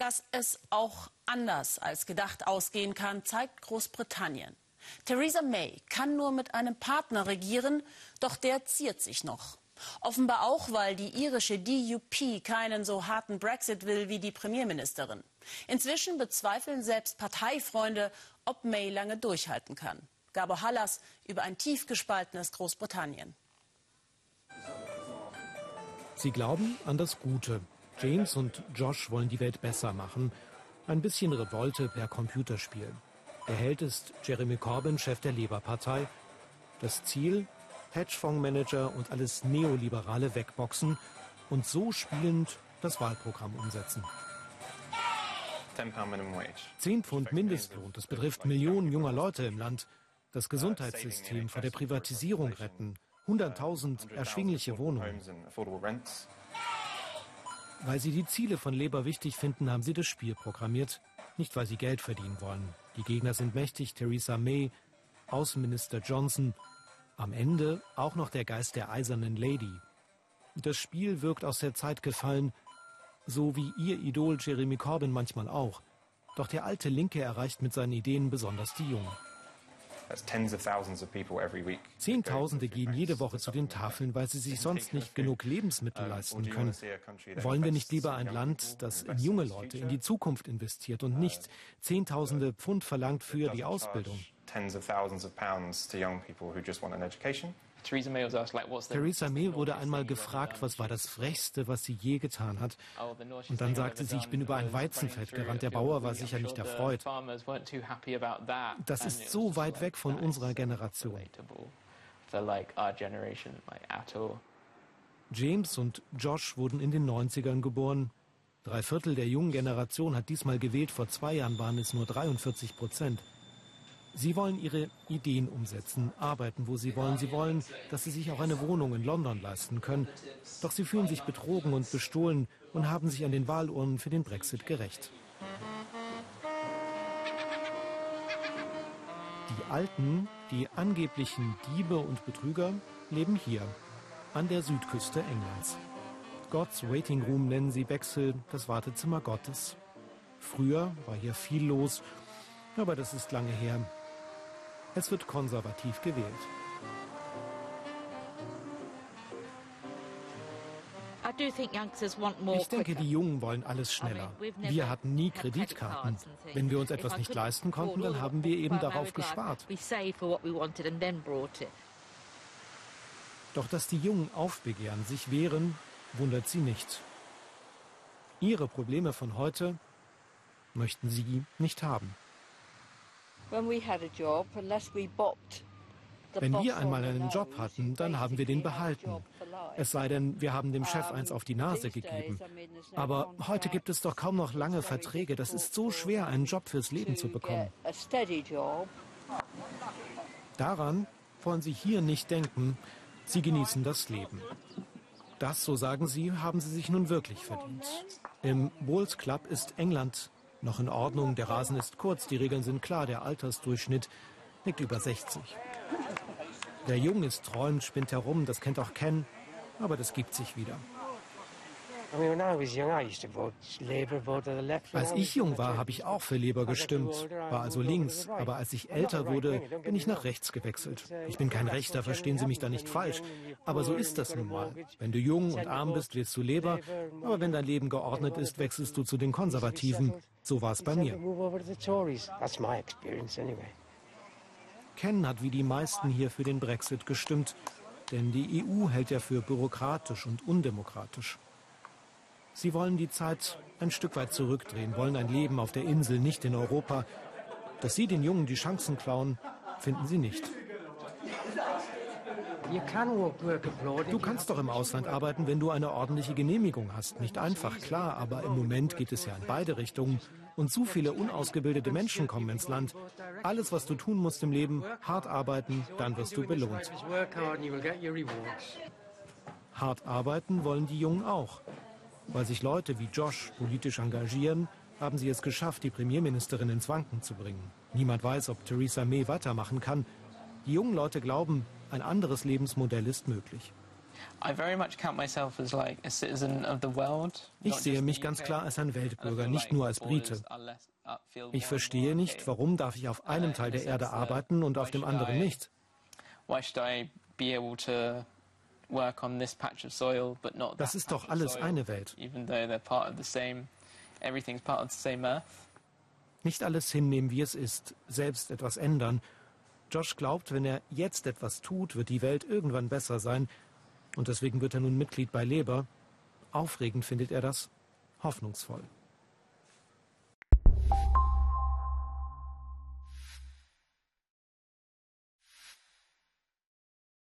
Dass es auch anders als gedacht ausgehen kann, zeigt Großbritannien. Theresa May kann nur mit einem Partner regieren, doch der ziert sich noch. Offenbar auch, weil die irische DUP keinen so harten Brexit will wie die Premierministerin. Inzwischen bezweifeln selbst Parteifreunde, ob May lange durchhalten kann. Gabor Hallas über ein tief gespaltenes Großbritannien. Sie glauben an das Gute. James und Josh wollen die Welt besser machen. Ein bisschen Revolte per Computerspiel. Der Held ist Jeremy Corbyn, Chef der Labour-Partei. Das Ziel? Hedgefondsmanager und alles Neoliberale wegboxen und so spielend das Wahlprogramm umsetzen. 10 Pfund Mindestlohn, das betrifft Millionen junger Leute im Land. Das Gesundheitssystem vor der Privatisierung retten. 100.000 erschwingliche Wohnungen. Weil sie die Ziele von Labour wichtig finden, haben sie das Spiel programmiert. Nicht, weil sie Geld verdienen wollen. Die Gegner sind mächtig, Theresa May, Außenminister Johnson. Am Ende auch noch der Geist der eisernen Lady. Das Spiel wirkt aus der Zeit gefallen, so wie ihr Idol Jeremy Corbyn manchmal auch. Doch der alte Linke erreicht mit seinen Ideen besonders die Jungen. Zehntausende gehen jede Woche zu den Tafeln, weil sie sich sonst nicht genug Lebensmittel leisten können. Wollen wir nicht lieber ein Land, das in junge Leute, in die Zukunft investiert und nicht Zehntausende Pfund verlangt für die Ausbildung? Theresa May wurde einmal gefragt, was war das Frechste, was sie je getan hat. Oh, Und dann sagte sie, ich bin über ein Weizenfeld gerannt. Der Bauer war sicher nicht erfreut. Das ist so weit weg von unserer Generation. James und Josh wurden in den 90ern geboren. Drei Viertel der jungen Generation hat diesmal gewählt. Vor zwei Jahren waren es nur 43 Prozent. Sie wollen ihre Ideen umsetzen, arbeiten, wo sie wollen. Sie wollen, dass sie sich auch eine Wohnung in London leisten können. Doch sie fühlen sich betrogen und bestohlen und haben sich an den Wahlurnen für den Brexit gerecht. Die Alten, die angeblichen Diebe und Betrüger, leben hier, an der Südküste Englands. God's Waiting Room nennen sie Wechsel, das Wartezimmer Gottes. Früher war hier viel los, aber das ist lange her. Es wird konservativ gewählt. Ich denke, die Jungen wollen alles schneller. Wir hatten nie Kreditkarten. Wenn wir uns etwas nicht leisten konnten, dann haben wir eben darauf gespart. Doch dass die Jungen aufbegehren, sich wehren, wundert sie nicht. Ihre Probleme von heute möchten sie nicht haben. Wenn wir einmal einen Job hatten, dann haben wir den behalten. Es sei denn, wir haben dem Chef eins auf die Nase gegeben. Aber heute gibt es doch kaum noch lange Verträge. Das ist so schwer, einen Job fürs Leben zu bekommen. Daran wollen Sie hier nicht denken. Sie genießen das Leben. Das, so sagen Sie, haben Sie sich nun wirklich verdient. Im Bulls Club ist England noch in Ordnung, der Rasen ist kurz, die Regeln sind klar, der Altersdurchschnitt liegt über 60. Der Jung ist träumt, spinnt herum, das kennt auch Ken, aber das gibt sich wieder. Als ich jung war, habe ich auch für Labour gestimmt, war also links, aber als ich älter wurde, bin ich nach rechts gewechselt. Ich bin kein Rechter, verstehen Sie mich da nicht falsch, aber so ist das nun mal. Wenn du jung und arm bist, wählst du Labour, aber wenn dein Leben geordnet ist, wechselst du zu den Konservativen. So war es bei mir. Ken hat wie die meisten hier für den Brexit gestimmt, denn die EU hält er für bürokratisch und undemokratisch. Sie wollen die Zeit ein Stück weit zurückdrehen, wollen ein Leben auf der Insel, nicht in Europa. Dass Sie den Jungen die Chancen klauen, finden Sie nicht. Du kannst doch im Ausland arbeiten, wenn du eine ordentliche Genehmigung hast. Nicht einfach, klar, aber im Moment geht es ja in beide Richtungen. Und zu viele unausgebildete Menschen kommen ins Land. Alles, was du tun musst im Leben, hart arbeiten, dann wirst du belohnt. Hart arbeiten wollen die Jungen auch. Weil sich Leute wie Josh politisch engagieren, haben sie es geschafft, die Premierministerin ins Wanken zu bringen. Niemand weiß, ob Theresa May weitermachen kann. Die jungen Leute glauben, ein anderes Lebensmodell ist möglich. Ich sehe mich ganz klar als ein Weltbürger, nicht nur als Brite. Ich verstehe nicht, warum darf ich auf einem Teil der Erde arbeiten und auf dem anderen nicht. Das ist doch alles eine Welt. Nicht alles hinnehmen, wie es ist, selbst etwas ändern. Josh glaubt, wenn er jetzt etwas tut, wird die Welt irgendwann besser sein. Und deswegen wird er nun Mitglied bei Labour. Aufregend findet er das, hoffnungsvoll.